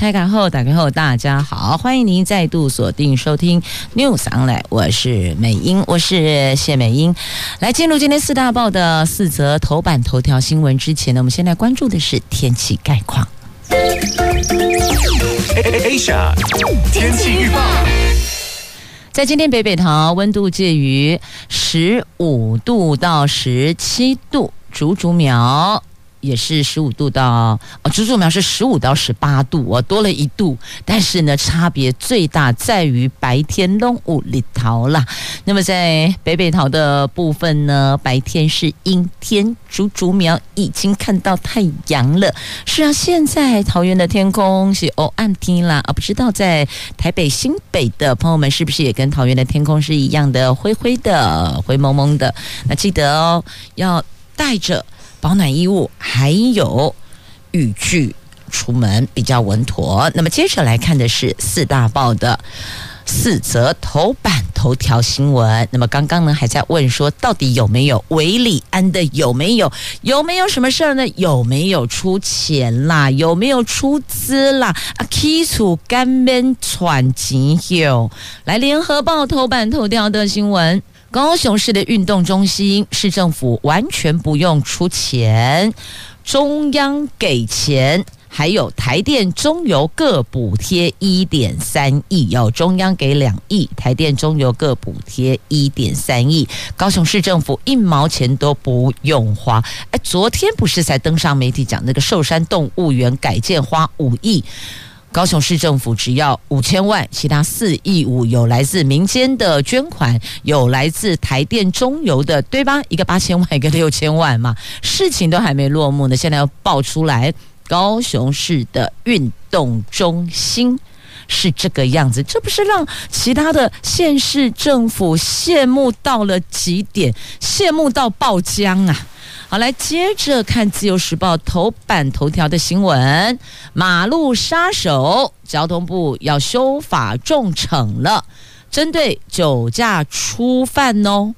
台港后打开后，大家好，欢迎您再度锁定收听 News Online，我是美英，我是谢美英。来进入今天四大报的四则头版头条新闻之前呢，我们先来关注的是天气概况。Asia 天气预报，在今天北北桃温度介于十五度到十七度，竹竹苗。也是十五度到哦，竹竹苗是十五到十八度哦，多了一度，但是呢，差别最大在于白天拢有日头啦。那么在北北桃的部分呢，白天是阴天，竹竹苗已经看到太阳了。是啊，现在桃园的天空是哦暗天啦，啊，不知道在台北新北的朋友们是不是也跟桃园的天空是一样的灰灰的、灰蒙蒙的？那记得哦，要带着。保暖衣物，还有雨具出门比较稳妥。那么接着来看的是四大报的四则头版头条新闻。那么刚刚呢还在问说，到底有没有韦礼安的？有没有？有没有什么事儿呢？有没有出钱啦？有没有出资啦？啊，起厝干边喘钱哟！来，联合报头版头条的新闻。高雄市的运动中心，市政府完全不用出钱，中央给钱，还有台电、中油各补贴一点三亿，要中央给两亿，台电、中油各补贴一点三亿，高雄市政府一毛钱都不用花。哎，昨天不是才登上媒体讲那个寿山动物园改建花五亿？高雄市政府只要五千万，其他四亿五有来自民间的捐款，有来自台电中油的，对吧？一个八千万，一个六千万嘛，事情都还没落幕呢，现在要爆出来，高雄市的运动中心是这个样子，这不是让其他的县市政府羡慕到了极点，羡慕到爆浆啊！好，来接着看《自由时报》头版头条的新闻：马路杀手，交通部要修法重惩了，针对酒驾初犯哦，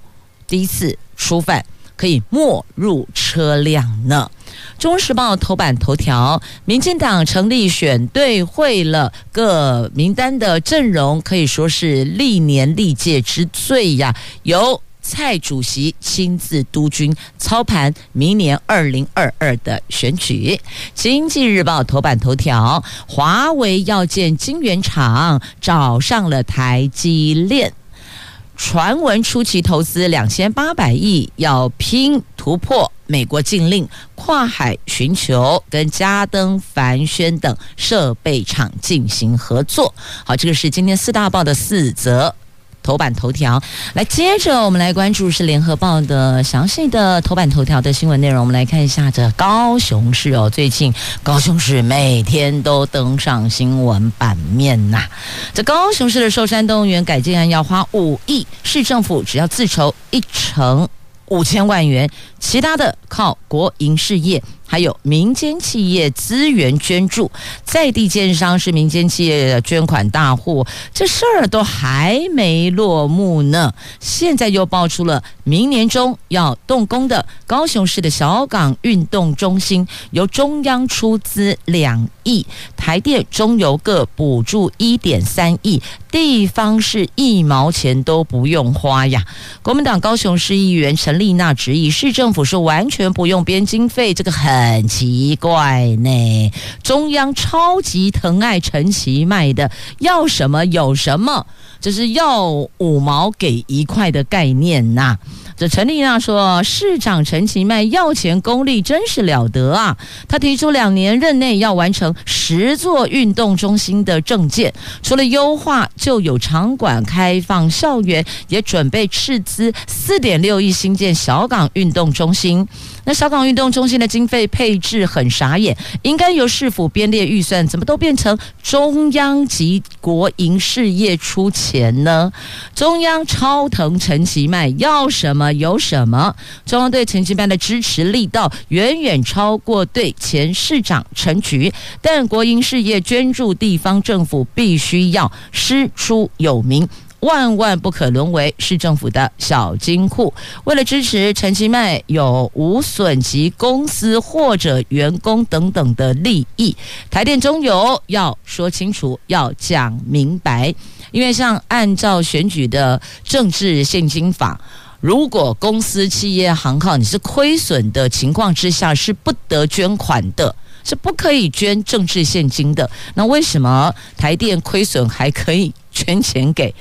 第一次初犯可以没入车辆呢。《中时报》头版头条：民进党成立选对会了，各名单的阵容可以说是历年历届之最呀，有。蔡主席亲自督军操盘明年二零二二的选举。经济日报头版头条：华为要建晶圆厂，找上了台积电。传闻初期投资两千八百亿，要拼突破美国禁令，跨海寻求跟嘉登、凡轩等设备厂进行合作。好，这个是今天四大报的四则。头版头条，来接着我们来关注是联合报的详细的头版头条的新闻内容。我们来看一下这高雄市哦，最近高雄市每天都登上新闻版面呐。这高雄市的寿山动物园改建案要花五亿，市政府只要自筹一成五千万元，其他的靠国营事业。还有民间企业资源捐助，在地建商是民间企业的捐款大户，这事儿都还没落幕呢。现在又爆出了明年中要动工的高雄市的小港运动中心，由中央出资两亿，台电、中油各补助一点三亿，地方是一毛钱都不用花呀。国民党高雄市议员陈丽娜质疑，市政府是完全不用编经费，这个很。很奇怪呢，中央超级疼爱陈其迈的，要什么有什么，这是要五毛给一块的概念呐、这陈丽娜说，市长陈其迈要钱功力真是了得啊！他提出两年任内要完成十座运动中心的政见，除了优化就有场馆开放校园，也准备斥资四点六亿新建小港运动中心。那小港运动中心的经费配置很傻眼，应该由市府编列预算，怎么都变成中央及国营事业出钱？呢？中央超疼陈其迈，要什么有什么。中央对陈其迈的支持力道远远超过对前市长陈菊，但国营事业捐助地方政府必须要师出有名。万万不可沦为市政府的小金库。为了支持陈其迈有无损及公司或者员工等等的利益，台电中油要说清楚，要讲明白。因为像按照选举的政治现金法，如果公司、企业、行号你是亏损的情况之下，是不得捐款的，是不可以捐政治现金的。那为什么台电亏损还可以捐钱给？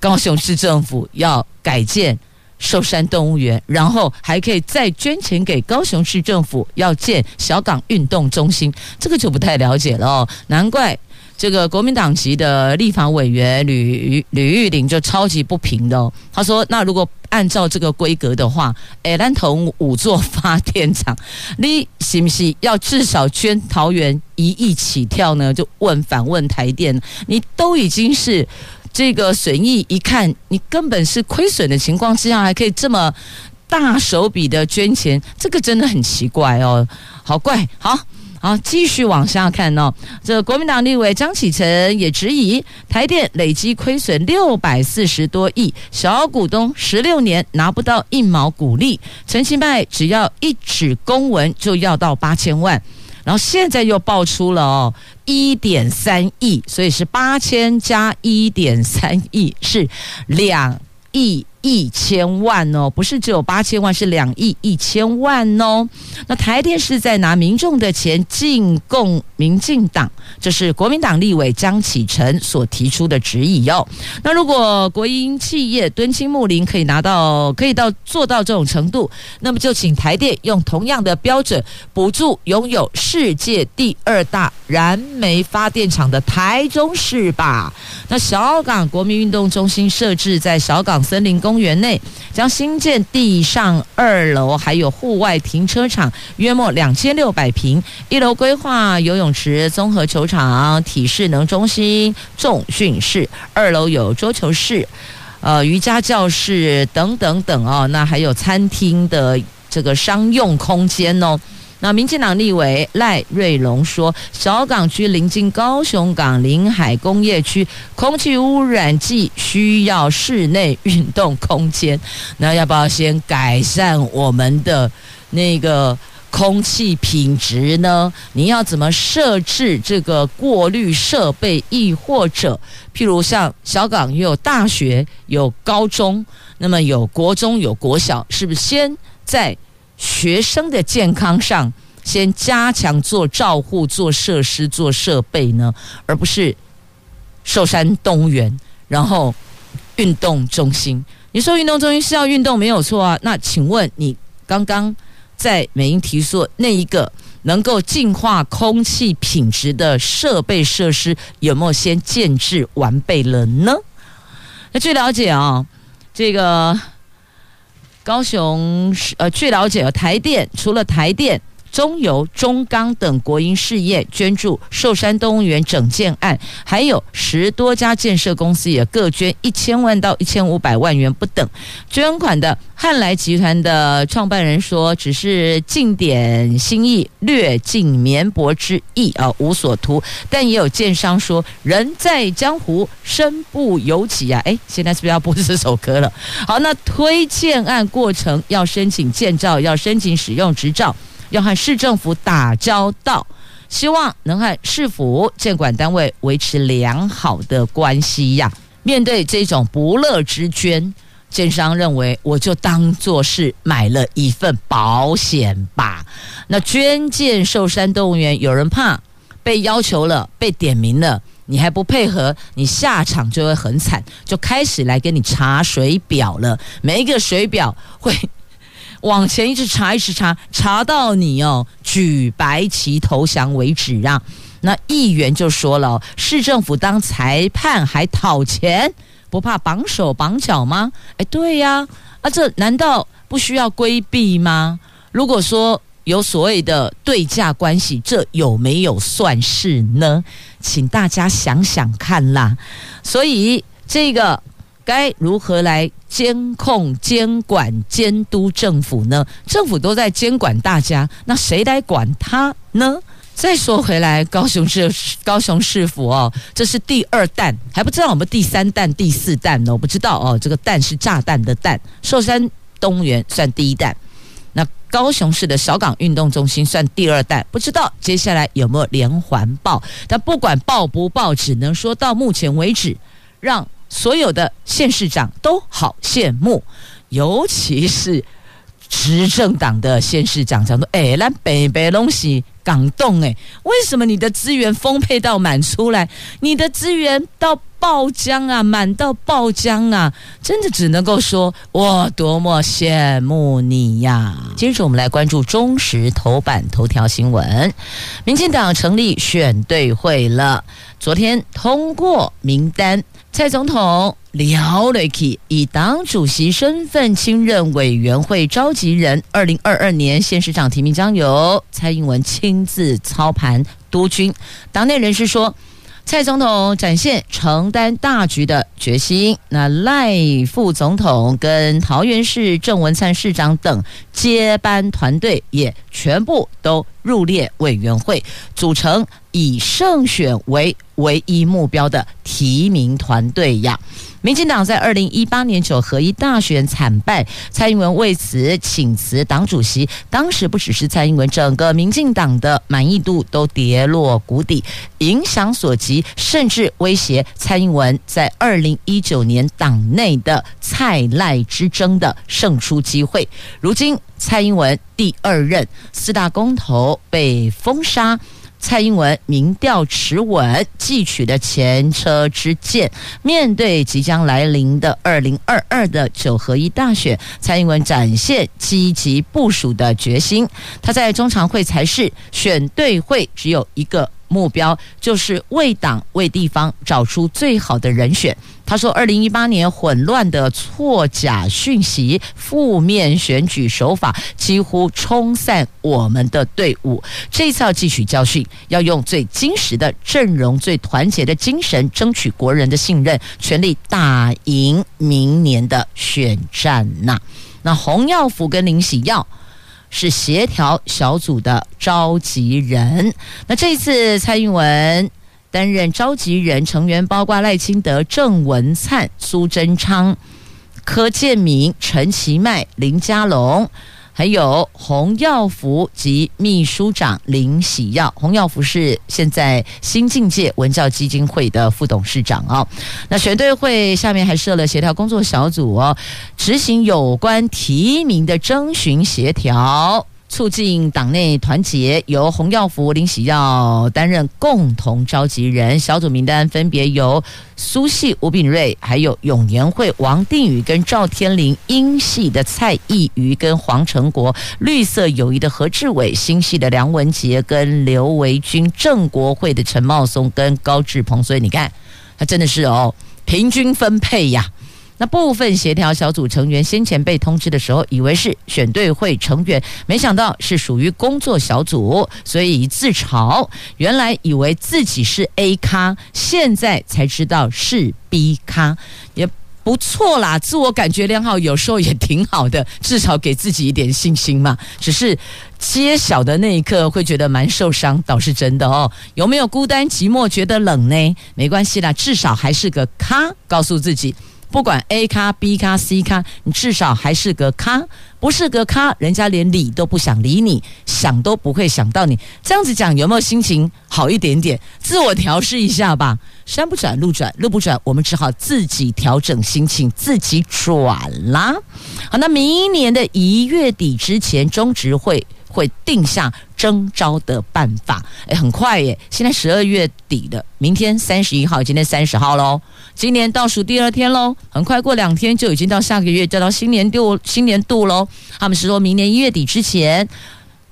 高雄市政府要改建寿山动物园，然后还可以再捐钱给高雄市政府要建小港运动中心，这个就不太了解了哦。难怪这个国民党籍的立法委员吕吕玉玲就超级不平的哦。他说：“那如果按照这个规格的话，哎，南投五座发电厂，你是不是要至少捐桃园一亿起跳呢？”就问反问台电，你都已经是。这个损益一看，你根本是亏损的情况之下，还可以这么大手笔的捐钱，这个真的很奇怪哦，好怪，好好继续往下看哦。这、国民党立委张启臣也质疑台电累计亏损六百四十多亿，小股东十六年拿不到一毛股利，陈其迈只要一纸公文就要到八千万。然后现在又爆出了哦，一点三亿，所以是八千加一点三亿，是两亿。一千万哦，不是只有八千万，是两亿一千万哦。那台电是在拿民众的钱进贡民进党，这是国民党立委江启臣所提出的质疑哦。那如果国营企业敦亲睦邻可以拿到，可以到做到这种程度，那么就请台电用同样的标准补助拥有世界第二大燃煤发电厂的台中市吧。那小港国民运动中心设置在小港森林公园内，将新建地上二楼，还有户外停车场，约莫两千六百坪。一楼规划游泳池、综合球场、体适能中心、重训室；二楼有桌球室、呃瑜伽教室等等等哦。那还有餐厅的这个商用空间哦。那民进党立委赖瑞隆说，小港区临近高雄港临海工业区，空气污染季需要室内运动空间。那要不要先改善我们的那个空气品质呢？你要怎么设置这个过滤设备？亦或者，譬如像小港也有大学、有高中，那么有国中、有国小，是不是先在？学生的健康上，先加强做照护、做设施、做设备呢，而不是寿山动物园，然后运动中心。你说运动中心是要运动没有错啊？那请问你刚刚在美英提出那一个能够净化空气品质的设备设施有没有先建制完备了呢？那据了解啊，这个。高雄是呃，据了解，台电除了台电。中油、中钢等国营事业捐助寿山动物园整建案，还有十多家建设公司也各捐一千万到一千五百万元不等。捐款的汉来集团的创办人说：“只是尽点心意，略尽绵薄之意啊，无所图。”但也有建商说：“人在江湖，身不由己啊！”哎，现在是不是要播这首歌了？好，那推建案过程要申请建造，要申请使用执照。要和市政府打交道，希望能和市府建管单位维持良好的关系呀。面对这种不乐之捐，建商认为我就当做是买了一份保险吧。那捐建寿山动物园，有人怕被要求了，被点名了，你还不配合，你下场就会很惨，就开始来给你查水表了。每一个水表会。往前一直查，一直查，查到你哦举白旗投降为止啊！那议员就说了，市政府当裁判还讨钱，不怕绑手绑脚吗？哎，对呀，啊，这难道不需要规避吗？如果说有所谓的对价关系，这有没有算是呢？请大家想想看啦。所以。这个该如何来监控、监管、监督政府呢？政府都在监管大家，那谁来管他呢？再说回来，高雄市高雄市府哦，这是第二弹，还不知道我们第三弹、第四弹呢？我不知道哦。这个弹是炸弹的弹，寿山动物园算第一弹，那高雄市的小港运动中心算第二弹，不知道接下来有没有连环爆？但不管爆不爆，只能说到目前为止，让所有的县市长都好羡慕，尤其是。执政党的县市长讲说：“哎，那北北东西港动哎，为什么你的资源丰沛到满出来？你的资源到爆浆啊，满到爆浆啊！真的只能够说，我多么羡慕你呀！”接着我们来关注中时头版头条新闻：民进党成立选对会了，昨天通过名单。蔡总统廖瑞基以党主席身份亲任委员会召集人，二零二二年县市长提名将由蔡英文亲自操盘督军。党内人士说，蔡总统展现承担大局的决心。那赖副总统跟桃园市郑文灿市长等接班团队也全部都入列委员会，组成以胜选为唯一目标的提名团队呀。民进党在二零一八年九合一大选惨败，蔡英文为此请辞党主席。当时不只是蔡英文，整个民进党的满意度都跌落谷底，影响所及，甚至威胁蔡英文在二零一九年党内的蔡赖之争的胜出机会。如今蔡英文第二任四大公投被封杀。蔡英文民调持稳，汲取的前车之鉴。面对即将来临的二零二二的九合一大选，蔡英文展现积极部署的决心。他在中常会才是选对会，只有一个。目标就是为党为地方找出最好的人选。他说，二零一八年混乱的错假讯息、负面选举手法几乎冲散我们的队伍。这次要汲取教训，要用最坚实的阵容、最团结的精神，争取国人的信任，全力打赢明年的选战呐。那洪耀福跟林喜耀。是协调小组的召集人。那这一次蔡英文担任召集人，成员包括赖清德、郑文灿、苏贞昌、柯建明、陈其迈、林佳龙。还有洪耀福及秘书长林喜耀，洪耀福是现在新境界文教基金会的副董事长哦。那选对会下面还设了协调工作小组哦，执行有关提名的征询协调。促进党内团结，由洪耀福、林喜耀担任共同召集人。小组名单分别由苏系吴秉叡，还有永年会王定宇跟赵天林；英系的蔡易余跟黄成国；绿色友谊的何志伟；新系的梁文杰跟刘维军；正国会的陈茂松跟高志鹏。所以你看，他真的是哦，平均分配呀。那部分协调小组成员先前被通知的时候，以为是选对会成员，没想到是属于工作小组，所以自嘲。原来以为自己是 A 咖，现在才知道是 B 咖，也不错啦。自我感觉良好，有时候也挺好的，至少给自己一点信心嘛。只是揭晓的那一刻会觉得蛮受伤，倒是真的哦。有没有孤单寂寞觉得冷呢？没关系啦，至少还是个咖，告诉自己。不管 A 咖、B 咖、C 咖，你至少还是个咖，不是个咖，人家连理都不想理你，想都不会想到你。这样子讲有没有心情好一点点？自我调试一下吧。山不转路转，路不转，我们只好自己调整心情，自己转啦。好，那明年的一月底之前，中执会。会定下征召的办法，哎，很快耶！现在十二月底了，明天三十一号，今天三十号喽，今年倒数第二天喽，很快过两天就已经到下个月，就到新年度新年度喽。他们是说明年一月底之前，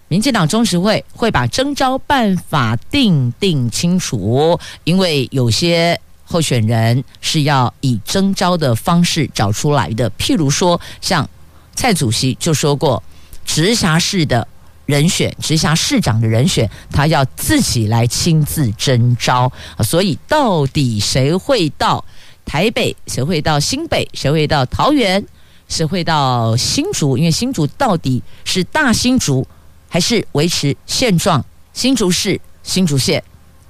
民进党中执会会把征召办法定定清楚，因为有些候选人是要以征召的方式找出来的，譬如说像蔡主席就说过，直辖市的。人选直辖市长的人选，他要自己来亲自征召，所以到底谁会到台北？谁会到新北？谁会到桃园？谁会到新竹？因为新竹到底是大新竹，还是维持现状？新竹市、新竹县、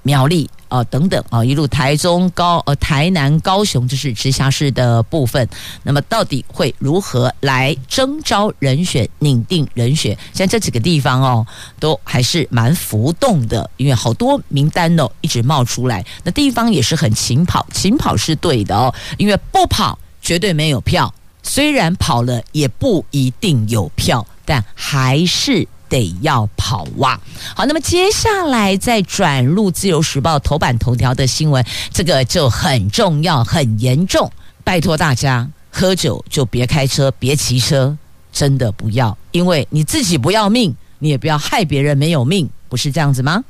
苗栗。啊，等等啊，一路台中高呃台南高雄，这是直辖市的部分。那么到底会如何来征招人选、拟定人选？像这几个地方哦，都还是蛮浮动的，因为好多名单哦一直冒出来。那地方也是很勤跑，勤跑是对的哦，因为不跑绝对没有票，虽然跑了也不一定有票，但还是。得要跑哇、好，那么接下来再转入《自由时报》头版头条的新闻，这个就很重要、很严重。拜托大家，喝酒就别开车、别骑车，真的不要，因为你自己不要命，你也不要害别人没有命，不是这样子吗？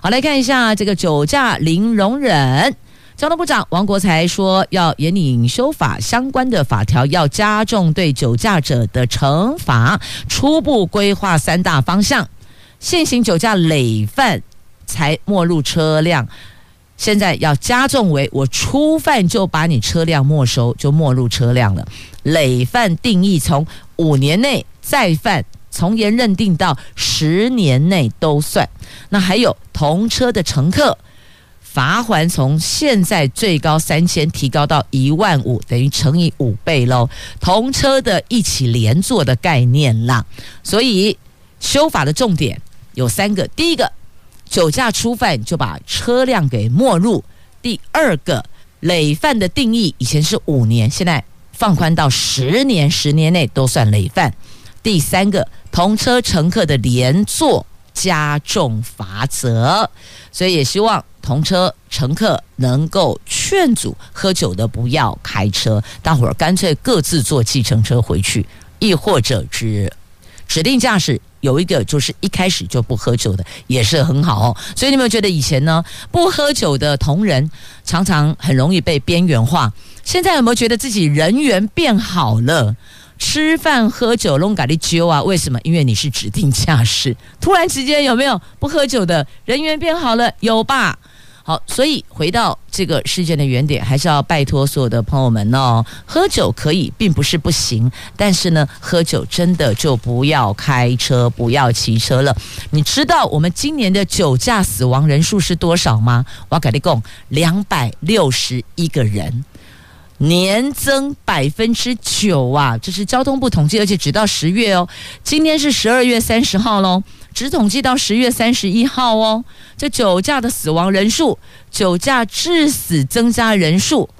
好，来看一下这个酒驾零容忍。交通部长王国材说，要严拟修法相关的法条，要加重对酒驾者的惩罚。初步规划三大方向：现行酒驾累犯才没入车辆，现在要加重为我初犯就把你车辆没收，就没入车辆了。累犯定义从五年内再犯，从严认定到十年内都算。那还有同车的乘客。罚锾从现在最高三千提高到一万五，等于乘以五倍喽。同车的一起连坐的概念啦。所以修法的重点有三个：第一个，酒驾初犯就把车辆给没入；第二个，累犯的定义以前是五年，现在放宽到十年，十年内都算累犯；第三个，同车乘客的连坐加重罚则。所以也希望。同车乘客能够劝阻喝酒的不要开车，大伙儿干脆各自坐计程车回去，亦或者是指定驾驶有一个就是一开始就不喝酒的，也是很好哦。所以你有没有觉得以前呢，不喝酒的同仁常常很容易被边缘化？现在有没有觉得自己人缘变好了？吃饭喝酒拢咖哩揪啊？为什么？因为你是指定驾驶，突然之间有没有不喝酒的人缘变好了？有吧？好，所以回到这个事件的原点，还是要拜托所有的朋友们哦，喝酒可以，并不是不行，但是呢，喝酒真的就不要开车，不要骑车了。你知道我们今年的酒驾死亡人数是多少吗？我要跟你讲，两百六十一个人，年增百分之九啊！这是交通部统计，而且只到十月哦，今天是十二月三十号喽。只统计到十月三十一号哦，这酒驾的死亡人数、酒驾致死增加人数，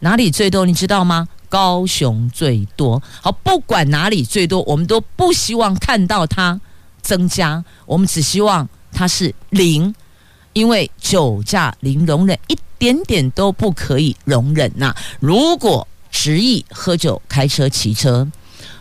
哪里最多？你知道吗？高雄最多。好，不管哪里最多，我们都不希望看到它增加，我们只希望它是零，因为酒驾零容忍，一点点都不可以容忍呐。如果执意喝酒开车骑车，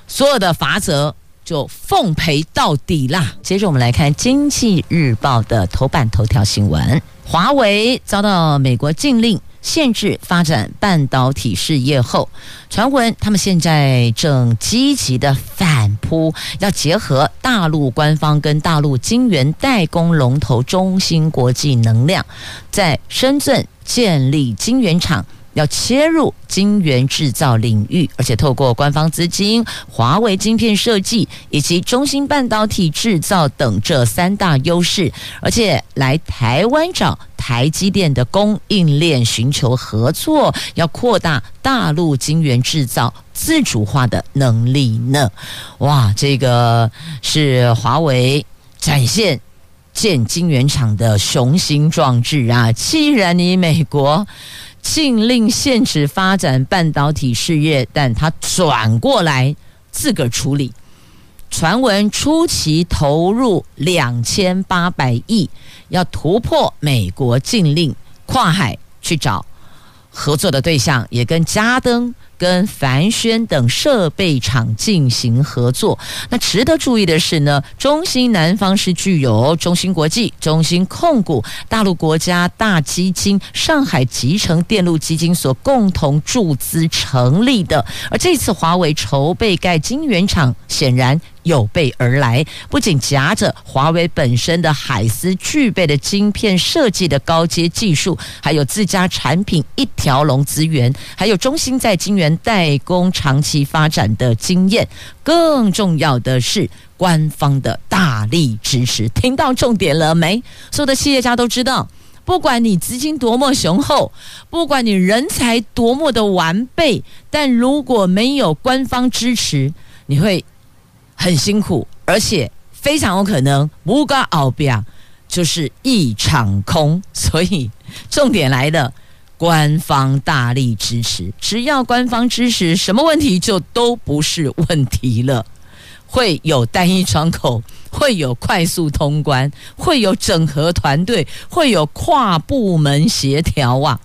所有的罚则。就奉陪到底啦！接着我们来看《经济日报》的头版头条新闻：华为遭到美国禁令，限制发展半导体事业后，传闻他们现在正积极的反扑，要结合大陆官方跟大陆晶圆代工龙头中芯国际能量，在深圳建立晶圆厂。要切入晶圆制造领域，而且透过官方资金、华为晶片设计以及中芯半导体制造等这三大优势，而且来台湾找台积电的供应链寻求合作，要扩大大陆晶圆制造自主化的能力呢。哇，这个是华为展现建晶圆厂的雄心壮志啊！既然你美国。禁令限制发展半导体事业，但他转过来自个儿处理。传闻初期投入两千八百亿，要突破美国禁令，跨海去找合作的对象，也跟嘉登。跟凡轩等设备厂进行合作。那值得注意的是呢，中芯南方是具有中芯国际、中芯控股、大陆国家大基金、上海集成电路基金所共同注资成立的。而这次华为筹备盖晶圆厂，显然有备而来，不仅夹着华为本身的海思具备的晶片设计的高阶技术，还有自家产品一条龙资源，还有中兴在晶圆代工长期发展的经验，更重要的是官方的大力支持。听到重点了没？所有的企业家都知道。不管你资金多么雄厚，不管你人才多么的完备，但如果没有官方支持，你会很辛苦，而且非常有可能无嘎奥比亚就是一场空。所以重点来了，官方大力支持，只要官方支持，什么问题就都不是问题了。会有单一窗口，会有快速通关，会有整合团队，会有跨部门协调啊，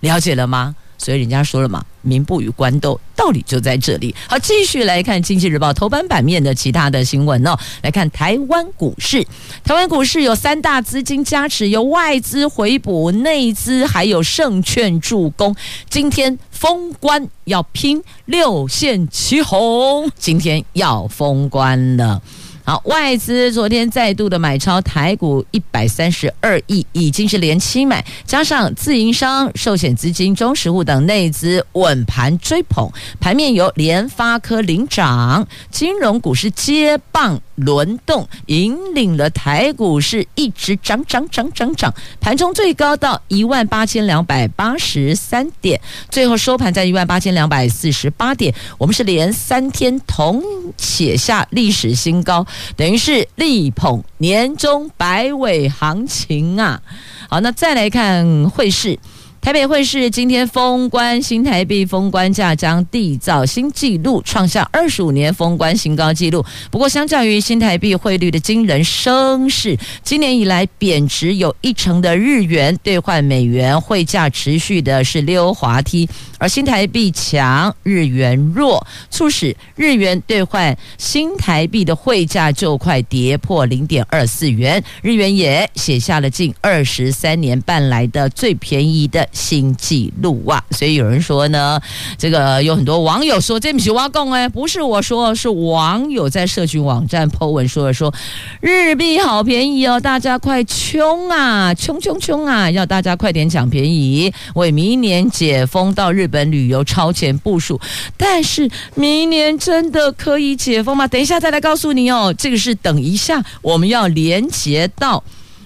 了解了吗？所以人家说了嘛，民不与官斗，道理就在这里。好，继续来看《经济日报》头版版面的其他的新闻哦。来看台湾股市，台湾股市有三大资金加持，有外资回补，内资还有证券助攻。今天封关要拼六线齐红，今天要封关了。好，外资昨天再度的买超台股一百三十二亿，已经是连七买，加上自营商、寿险资金、中实物等内资稳盘追捧，盘面由联发科领涨，金融股是接棒轮动，引领了台股是一直涨涨涨涨涨，盘中最高到一万八千两百八十三点，最后收盘在一万八千两百四十八点，我们是连三天同写下历史新高。等于是力捧年终百尾行情啊！好，那再来看汇市。台北汇市今天封关，新台币封关价将缔造新纪录，创下二十五年封关新高纪录。不过，相较于新台币汇率的惊人升势，今年以来贬值有一成的日元兑换美元汇价持续的是溜滑梯，而新台币强，日元弱，促使日元兑换新台币的汇价就快跌破零点二四元，日元也写下了近二十三年半来的最便宜的。新纪录啊！所以有人说呢，这个有很多网友说这不是我讲哎，不是我说，是网友在社群网站 po 文说了，说日币好便宜哦，大家快冲啊，冲冲冲啊，要大家快点抢便宜，为明年解封到日日本旅游超前部署。但是明年真的可以解封吗？等一下再来告诉你哦，这个是等一下我们要连接到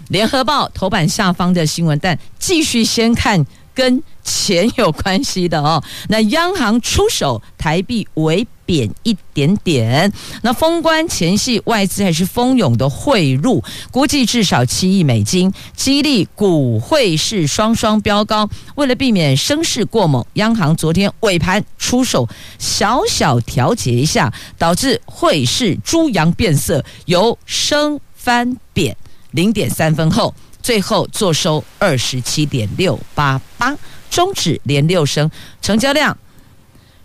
联合报头版下方的新闻，但继续先看。跟钱有关系的哦，那央行出手，台币为贬一点点。那封关前夕，外资还是蜂拥的汇入，估计至少七亿美金，激励股汇市双双飙高。为了避免升势过猛，央行昨天尾盘出手，小小调节一下，导致汇市猪羊变色，由升翻贬零点三分后。最后坐收二十七点六八八，终止连六升，成交量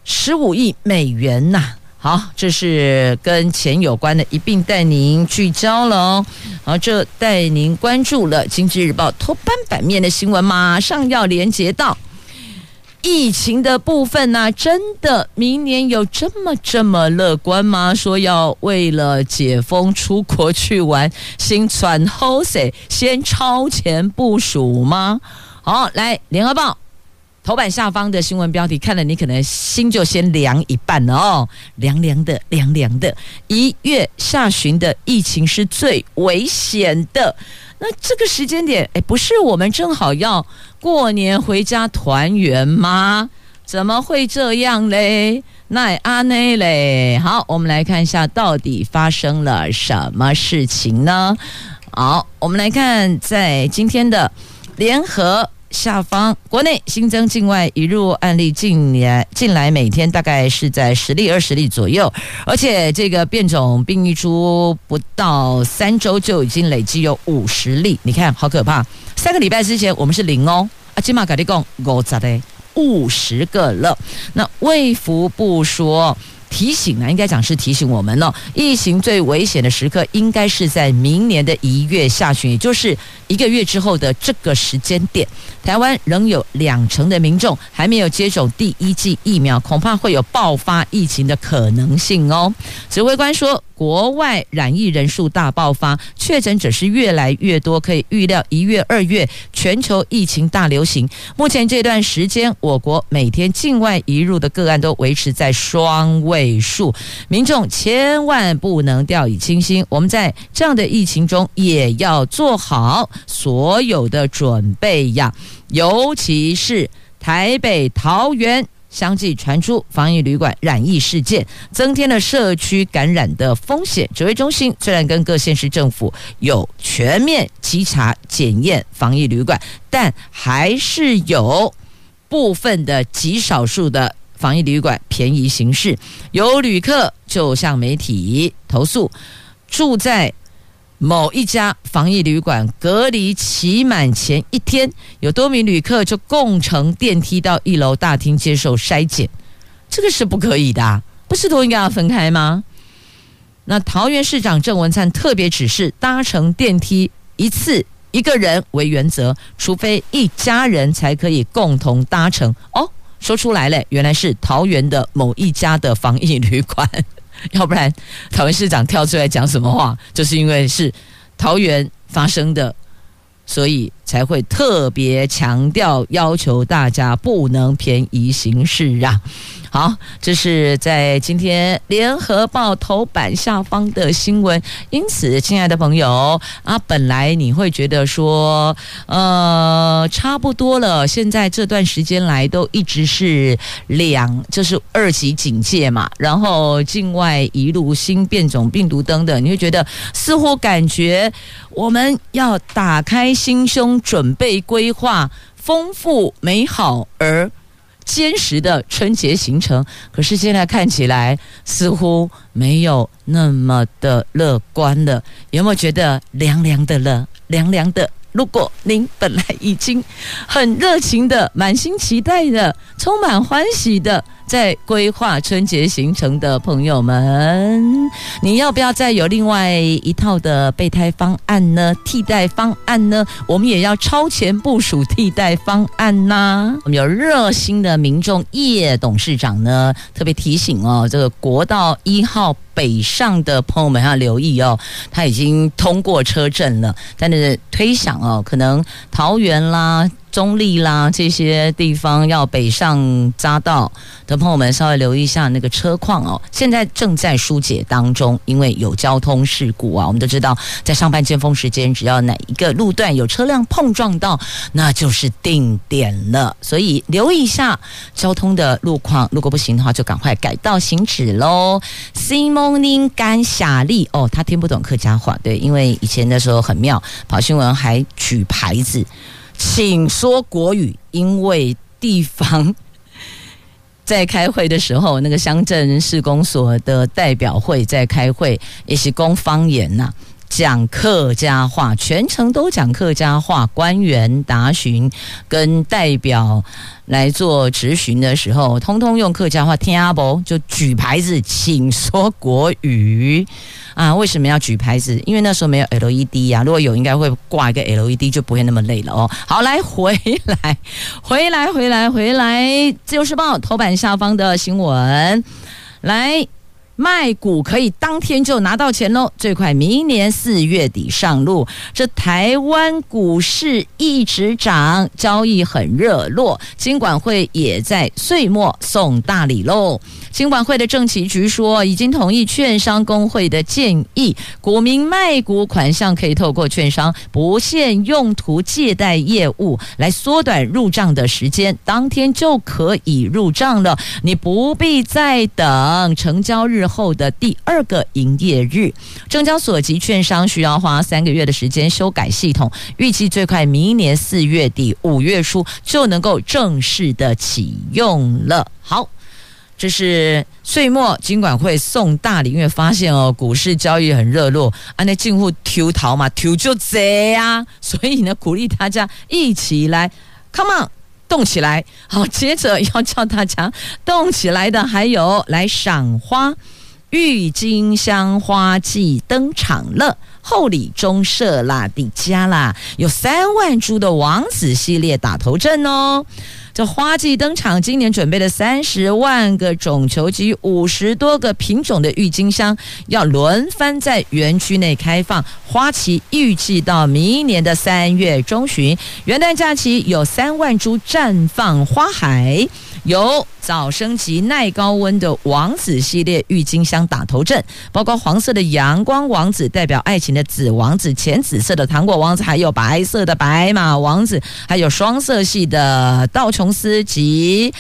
十五亿美元呐、好，这是跟钱有关的，一并带您聚焦了哦。好，这带您关注了《经济日报》头版版面的新闻，马上要连接到。疫情的部分呢、真的明年有这么这么乐观吗？说要为了解封出国去玩，先喘后气，先超前部署吗？好，来联合报头版下方的新闻标题，看了你可能心就先凉一半哦，凉凉的，凉凉的。一月下旬的疫情是最危险的。那这个时间点，哎，不是我们正好要过年回家团圆吗？怎么会这样嘞？那阿内嘞？好，我们来看一下到底发生了什么事情呢？好，我们来看在今天的联合。下方，国内新增境外移入案例，近年近来每天大概是在十例二十例左右，而且这个变种病例株不到三周就已经累计有五十例，你看好可怕！三个礼拜之前我们是零哦，啊，今嘛改立讲五十嘞，五十个了。那卫福部说。提醒呢，应该讲是提醒我们咯，疫情最危险的时刻应该是在明年的一月下旬，也就是一个月之后的这个时间点。台湾仍有两成的民众还没有接种第一剂疫苗，恐怕会有爆发疫情的可能性哦。指挥官说，国外染疫人数大爆发，确诊者是越来越多，可以预料一月、二月全球疫情大流行。目前这段时间，我国每天境外移入的个案都维持在双位数，民众千万不能掉以轻心。我们在这样的疫情中，也要做好所有的准备呀，尤其是台北、桃园。相继传出防疫旅馆染疫事件，增添了社区感染的风险。指挥中心虽然跟各县市政府有全面稽查检验防疫旅馆，但还是有部分的极少数的防疫旅馆便宜行事。有旅客就向媒体投诉，住在。某一家防疫旅馆隔离期满前一天，有多名旅客就共乘电梯到一楼大厅接受筛检，这个是不可以的，不是都应该要分开吗？那桃园市长郑文灿特别指示，搭乘电梯一次一个人为原则，除非一家人才可以共同搭乘。哦，说出来了，原来是桃园的某一家的防疫旅馆。要不然，桃园市长跳出来讲什么话，就是因为是桃园发生的，所以才会特别强调，要求大家不能便宜行事啊。好，这是在今天联合报头版下方的新闻。因此，亲爱的朋友啊，本来你会觉得说，呃，差不多了。现在这段时间来都一直是两，就是二级警戒嘛。然后境外一路新变种病毒等等，你会觉得似乎感觉我们要打开心胸，准备规划丰富美好而。坚实的春节行程，可是现在看起来似乎没有那么的乐观了。有没有觉得凉凉的了？凉凉的。如果您本来已经很热情的、满心期待的、充满欢喜的。在规划春节行程的朋友们，你要不要再有另外一套的备胎方案呢？替代方案呢？我们也要超前部署替代方案呐、我们有热心的民众叶董事长呢，特别提醒哦，这个国道一号北上的朋友们要留意哦，他已经通过车阵了，但是推想哦，可能桃园啦。中立啦，这些地方要北上匝道的朋友们稍微留意一下那个车况哦。现在正在疏解当中，因为有交通事故啊。我们都知道，在上班尖峰时间，只要哪一个路段有车辆碰撞到，那就是定点了。所以留意一下交通的路况，如果不行的话，就赶快改道行驶喽。Simoning 甘霞丽哦，他听不懂客家话，对，因为以前的时候很妙，跑新闻还举牌子。请说国语，因为地方 在开会的时候，那个乡镇市公所的代表会在开会，也是公方言呐、讲客家话，全程都讲客家话。官员答询跟代表来做质询的时候，通通用客家话。听阿伯就举牌子，请说国语。啊，为什么要举牌子？因为那时候没有 LED 呀、啊，如果有，应该会挂一个 LED，就不会那么累了哦。好，来回 来，回来，回来，回来，自由时报头版下方的新闻，来。卖股可以当天就拿到钱喽，最快明年四月底上路。这台湾股市一直涨，交易很热络，金管会也在岁末送大礼喽。金管会的政企局说，已经同意券商工会的建议，股民卖股款项可以透过券商不限用途借贷业务来缩短入账的时间，当天就可以入账了，你不必再等成交日后的第二个营业日，证交所及券商需要花三个月的时间修改系统，预计最快明年四月底五月初就能够正式的启用了。好，这是岁末金管会送大礼，因为发现哦，股市交易很热络，啊，那进户抽逃嘛，抽就贼啊，所以呢，鼓励大家一起来，come on。动起来！好，接着要叫大家动起来的，还有来赏花。郁金香花季登场了，后里中社啦，底加啦，有三万株的王子系列打头阵哦。这花季登场，今年准备了三十万个种球及五十多个品种的郁金香，要轮番在园区内开放。花期预计到明年的三月中旬，元旦假期有三万株绽放花海。有早生及耐高温的王子系列郁金香打头阵，包括黄色的阳光王子，代表爱情的紫王子，浅紫色的糖果王子，还有白色的白马王子，还有双色系的道琼斯及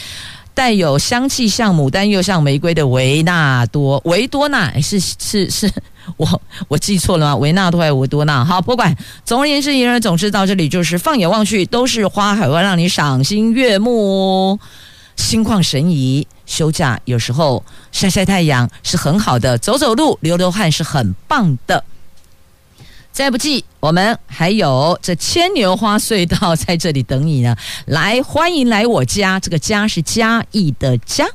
带有香气像牡丹又像玫瑰的维纳多维多纳，是是是 我我记错了吗？维纳多还是维多纳？好，不管，总而言之，言而总之到这里就是放眼望去都是花海，会让你赏心悦目。哦心旷神怡，休假有时候晒晒太阳是很好的，走走路、流流汗是很棒的。再不济，我们还有这牵牛花隧道在这里等你呢。来，欢迎来我家，这个家是嘉义的家，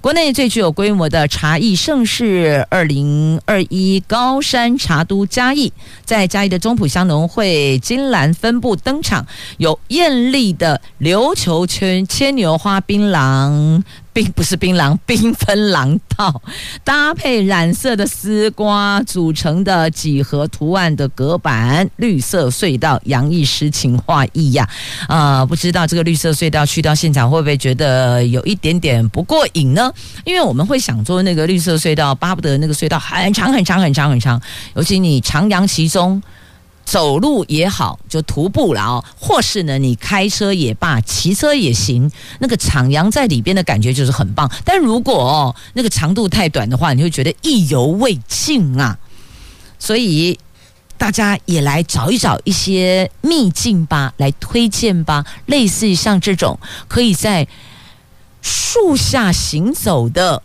国内最具有规模的茶艺盛世，二零二一高山茶都嘉义，在嘉义的中埔乡农会金兰分部登场，有艳丽的琉球圈牵牛花槟榔。并不是槟榔，缤纷廊道搭配染色的丝瓜组成的几何图案的隔板，绿色隧道洋溢诗情画意呀！啊、呃，不知道这个绿色隧道去到现场会不会觉得有一点点不过瘾呢？因为我们会想做那个绿色隧道，巴不得那个隧道很长很长很长很长，尤其你徜徉其中。走路也好，就徒步了哦，或是呢，你开车也罢，骑车也行，那个徜徉在里边的感觉就是很棒。但如果哦，那个长度太短的话，你会觉得意犹未尽啊。所以大家也来找一找一些秘境吧，来推荐吧。类似于像这种可以在树下行走的，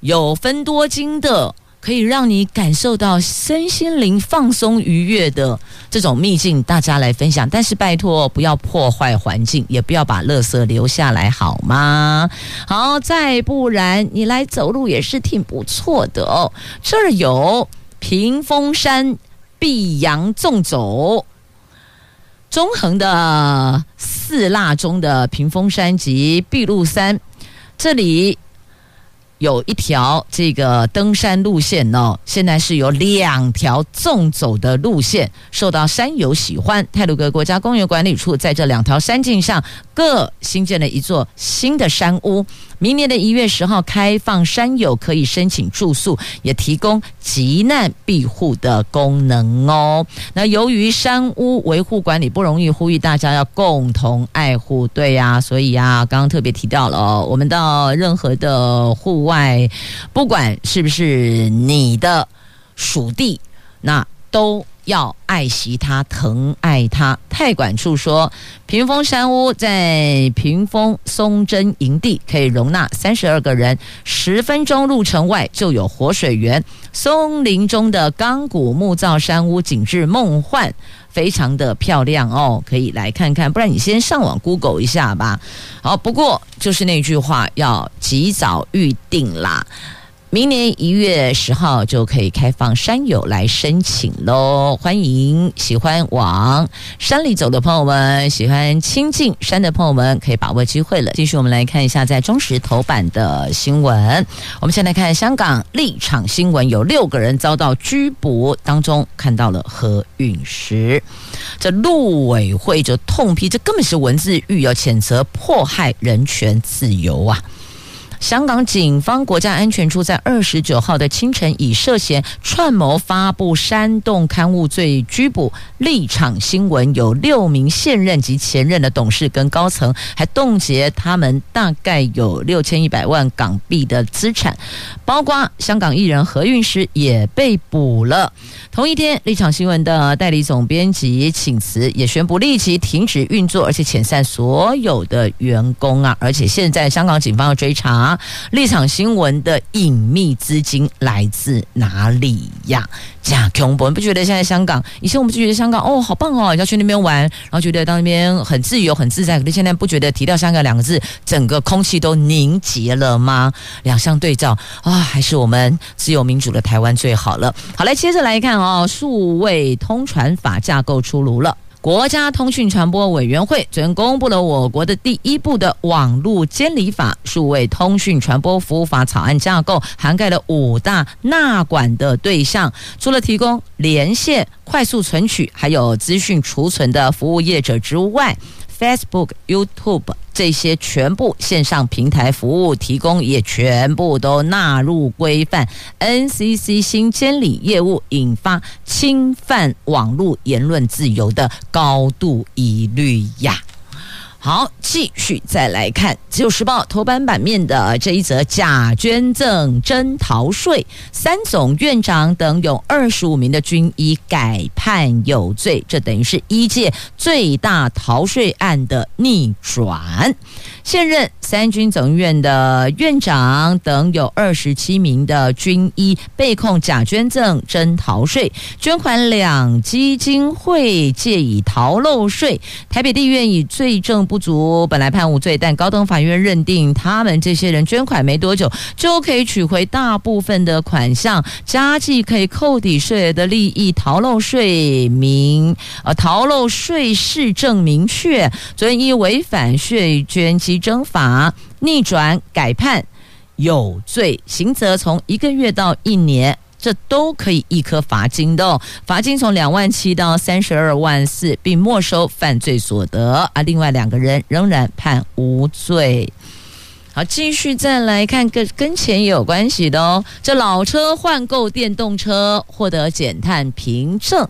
有分多金的。可以让你感受到身心灵放松愉悦的这种秘境，大家来分享。但是拜托，不要破坏环境，也不要把垃圾留下来，好吗？好，再不然你来走路也是挺不错的哦。这儿有屏风山碧阳纵走，中横的四腊中的屏风山及碧露山，这里。有一条这个登山路线哦，现在是有两条纵走的路线，受到山友喜欢。泰鲁格国家公园管理处在这两条山径上各新建了一座新的山屋。明年的一月十号开放，山友可以申请住宿，也提供急难庇护的功能哦。那由于山屋维护管理不容易，呼吁大家要共同爱护。对呀、所以啊，刚刚特别提到了哦，我们到任何的户外，不管是不是你的属地，那都。要爱惜它，疼爱它。太管处说，屏风山屋在屏风松针营地，可以容纳三十二个人。十分钟路程外就有活水源。松林中的钢骨木造山屋，景致梦幻，非常的漂亮哦，可以来看看。不然你先上网 Google 一下吧。好，不过就是那句话，要及早预定啦。明年一月十号就可以开放山友来申请喽，欢迎喜欢往山里走的朋友们，喜欢亲近山的朋友们，可以把握机会了。继续，我们来看一下在中时头版的新闻。我们先来看香港立场新闻，有六个人遭到拘捕，当中看到了何韵诗。这陆委会就痛批，这根本是文字狱，要谴责迫害人权自由啊！香港警方国家安全处在二十九号的清晨，以涉嫌串谋发布煽动刊物罪拘捕立场新闻有六名现任及前任的董事跟高层，还冻结他们大概有六千一百万港币的资产，包括香港艺人何韵诗也被捕了。同一天，立场新闻的代理总编辑请辞，也宣布立即停止运作，而且遣散所有的员工啊！而且现在香港警方要追查。立场新闻的隐秘资金来自哪里呀？这样恐怖，你不觉得现在香港？以前我们就觉得香港哦，好棒哦，要去那边玩，然后觉得到那边很自由、很自在。可是现在不觉得提到香港两个字，整个空气都凝结了吗？两相对照啊，还是我们自由民主的台湾最好了。好，来接着来看哦，数位通传法架构出炉了。国家通讯传播委员会昨天公布了我国的第一部的网络监理法——数位通讯传播服务法草案架构，涵盖了五大纳管的对象，除了提供连线、快速存取还有资讯储存的服务业者之外。Facebook、YouTube 这些全部线上平台服务提供也全部都纳入规范。NCC 新监理业务引发侵犯网络言论自由的高度疑虑呀。好，继续再来看《自由时报》头版版面的这一则假捐赠真逃税，三总院长等有二十五名的军医改判有罪，这等于是一届最大逃税案的逆转。现任三军总医院的院长等有二十七名的军医被控假捐赠真逃税，捐款两基金会借以逃漏税。台北地院以罪证不足，本来判无罪，但高等法院认定他们这些人捐款没多久就可以取回大部分的款项，加计可以扣抵税额的利益，逃漏税明呃逃漏税事证明确，昨天依违反税捐稽征法逆转改判有罪，刑责从一个月到一年。这都可以一颗罚金的，罚金从两万七到三十二万四，并没收犯罪所得。而另外两个人仍然判无罪。好，继续再来看跟跟钱也有关系的哦。这老车换购电动车获得减碳凭证。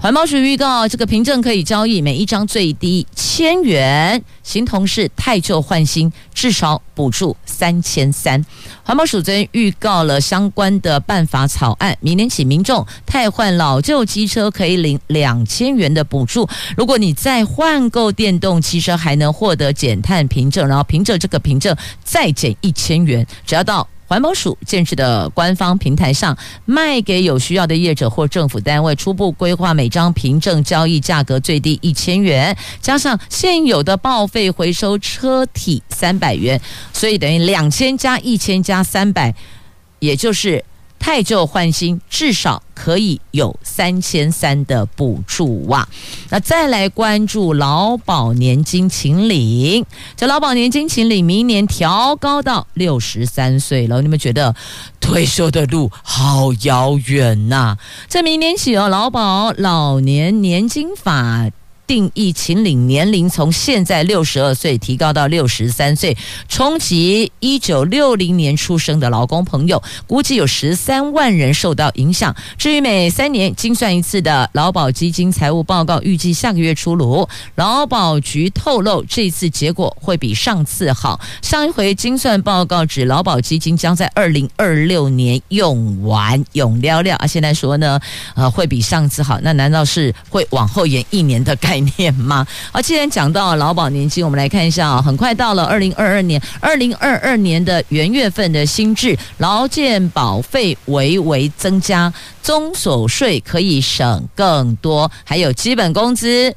环保署预告，这个凭证可以交易，每一张最低千元，形同是汰旧换新，至少补助三千三。环保署昨天预告了相关的办法草案，明年起民众汰换老旧机车可以领两千元的补助，如果你再换购电动汽车，还能获得减碳凭证，然后凭着这个凭证再减一千元，只要到。环保署建设的官方平台上卖给有需要的业者或政府单位，初步规划每张凭证交易价格最低一千元，加上现有的报废回收车体三百元，所以等于两千加一千加三百，也就是。太旧换新，至少可以有三千三的补助哇！那再来关注劳保年金请领，这劳保年金请领明年调高到六十三岁了，你们觉得退休的路好遥远呐？这明年起哦，劳保老年年金法。定义请领年龄从现在六十二岁提高到六十三岁，冲击一九六零年出生的劳工朋友，估计有十三万人受到影响。至于每三年精算一次的劳保基金财务报告，预计下个月出炉。劳保局透露，这次结果会比上次好。上一回精算报告指劳保基金将在二零二六年用完，用了了啊，现在说呢，呃，会比上次好，那难道是会往后延一年的概念吗？好，既然讲到劳保年金，我们来看一下啊，很快到了二零二二年，二零二二年的元月份的新制，劳健保费微微增加，中所税可以省更多，还有基本工资、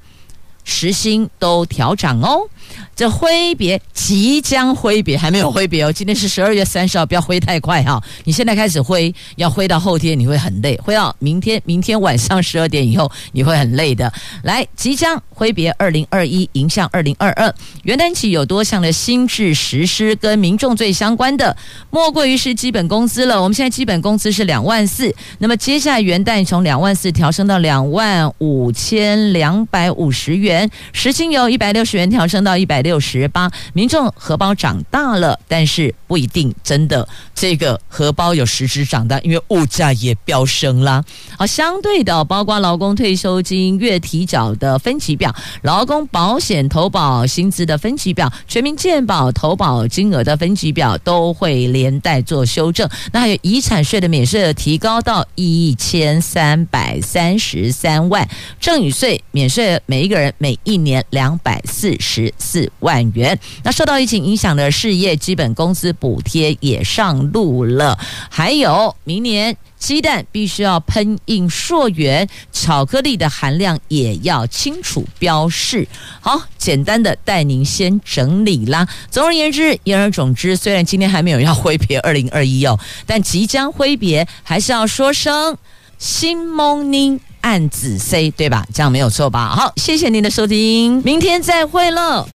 时薪都调涨哦。这挥别即将挥别，还没有挥别哦。今天是十二月三十号，不要挥太快哈。你现在开始挥，要挥到后天，你会很累；挥到明天，明天晚上十二点以后，你会很累的。来，即将挥别二零二一，迎向二零二二。元旦起有多项的新制实施，跟民众最相关的，莫过于是基本工资了。我们现在基本工资是两万四，那么接下来元旦从两万四调升到两万五千两百五十元，时薪由一百六十元调升到一百。六十八，民众荷包长大了，但是不一定真的这个荷包有实质长大，因为物价也飙升啦。好，相对的，包括劳工退休金月提缴的分级表、劳工保险投保薪资的分级表、全民健保投保金额的分级表都会连带做修正。那还有遗产税的免税额提高到一千三百三十三万，赠与税免税每一个人每一年两百四十四。万元。那受到疫情影响的事业基本工资补贴也上路了，还有明年。鸡蛋必须要喷印溯源，巧克力的含量也要清楚标示。好，简单的带您先整理啦。总而言之，言而总之，虽然今天还没有要挥别二零二一哦，但即将挥别，还是要说声新 morning 暗子 C，对吧？这样没有错吧？好，谢谢您的收听，明天再会了。